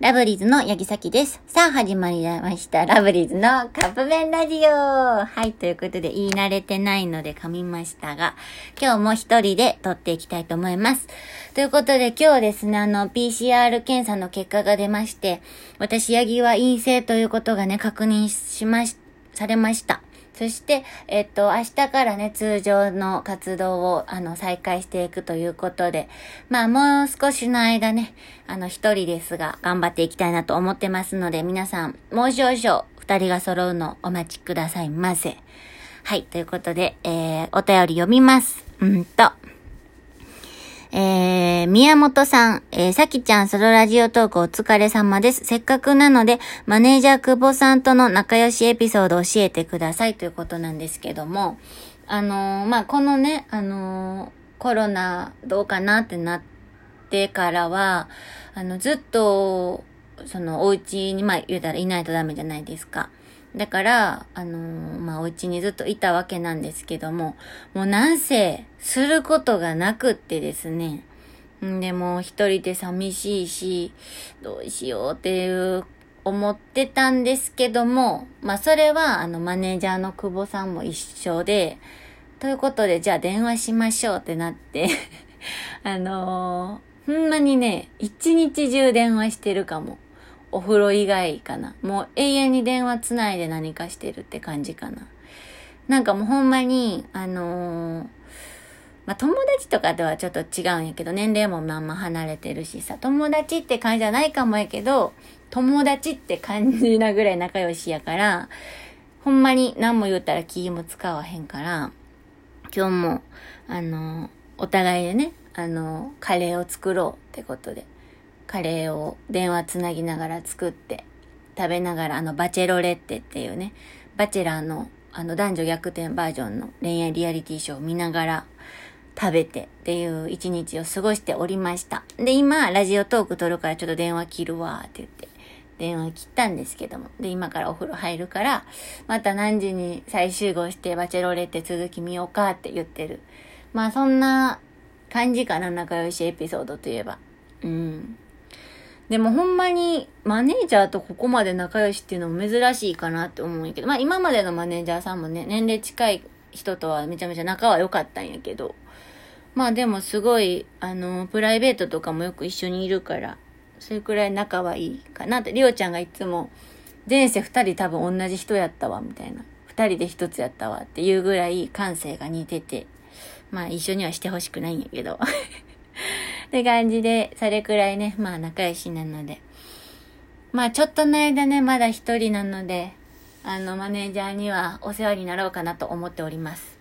ラブリーズの八木咲です。さあ、始まりました。ラブリーズのカップ麺ラジオはい、ということで言い慣れてないので噛みましたが、今日も一人で撮っていきたいと思います。ということで今日ですね、あの、PCR 検査の結果が出まして、私、八木は陰性ということがね、確認しまし、されました。そして、えっと、明日からね、通常の活動を、あの、再開していくということで、まあ、もう少しの間ね、あの、一人ですが、頑張っていきたいなと思ってますので、皆さん、もう少々、二人が揃うのお待ちくださいませ。はい、ということで、えー、お便り読みます。うんと、えー、宮本さん、えー、さきちゃんソロラジオトークお疲れ様です。せっかくなので、マネージャー久保さんとの仲良しエピソード教えてくださいということなんですけども、あのー、まあ、このね、あの、コロナどうかなってなってからは、あの、ずっと、その、お家に、まあ、言うたらいないとダメじゃないですか。だから、あのー、まあ、お家にずっといたわけなんですけども、もうなんせ、することがなくってですね。んでも、一人で寂しいし、どうしようっていう思ってたんですけども、まあ、それは、あの、マネージャーの久保さんも一緒で、ということで、じゃあ電話しましょうってなって あのー、ほんまにね、一日中電話してるかも。お風呂以外かな。もう永遠に電話つないで何かしてるって感じかな。なんかもうほんまに、あのー、まあ、友達とかではちょっと違うんやけど、年齢もまんま離れてるしさ、友達って感じじゃないかもやけど、友達って感じなぐらい仲良しやから、ほんまに何も言ったら気も使わへんから、今日も、あのー、お互いでね、あのー、カレーを作ろうってことで。カレーを電話つなぎながら作って食べながらあのバチェロレッテっていうね、バチェラーのあの男女逆転バージョンの恋愛リアリティショーを見ながら食べてっていう一日を過ごしておりました。で、今、ラジオトーク撮るからちょっと電話切るわって言って、電話切ったんですけども。で、今からお風呂入るから、また何時に再集合してバチェロレッテ続き見ようかって言ってる。まあそんな感じかな、仲良しエピソードといえば。うん。でもほんまにマネージャーとここまで仲良しっていうのも珍しいかなって思うんやけど、まあ今までのマネージャーさんもね、年齢近い人とはめちゃめちゃ仲は良かったんやけど、まあでもすごい、あの、プライベートとかもよく一緒にいるから、それくらい仲はいいかなって、りおちゃんがいつも、前世二人多分同じ人やったわ、みたいな。二人で一つやったわっていうぐらい感性が似てて、まあ一緒にはしてほしくないんやけど。って感じで、それくらいね、まあ仲良しなので。まあちょっとの間ね、まだ一人なので、あの、マネージャーにはお世話になろうかなと思っております。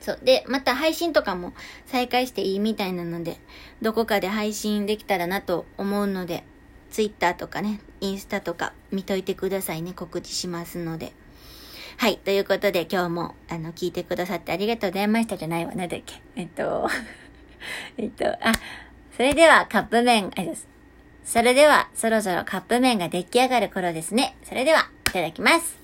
そう。で、また配信とかも再開していいみたいなので、どこかで配信できたらなと思うので、ツイッターとかね、インスタとか見といてくださいね。告知しますので。はい。ということで今日も、あの、聞いてくださってありがとうございましたじゃないわ。なんだっけ。えっと、えっと、あ、それではカップ麺、あです。それではそろそろカップ麺が出来上がる頃ですね。それでは、いただきます。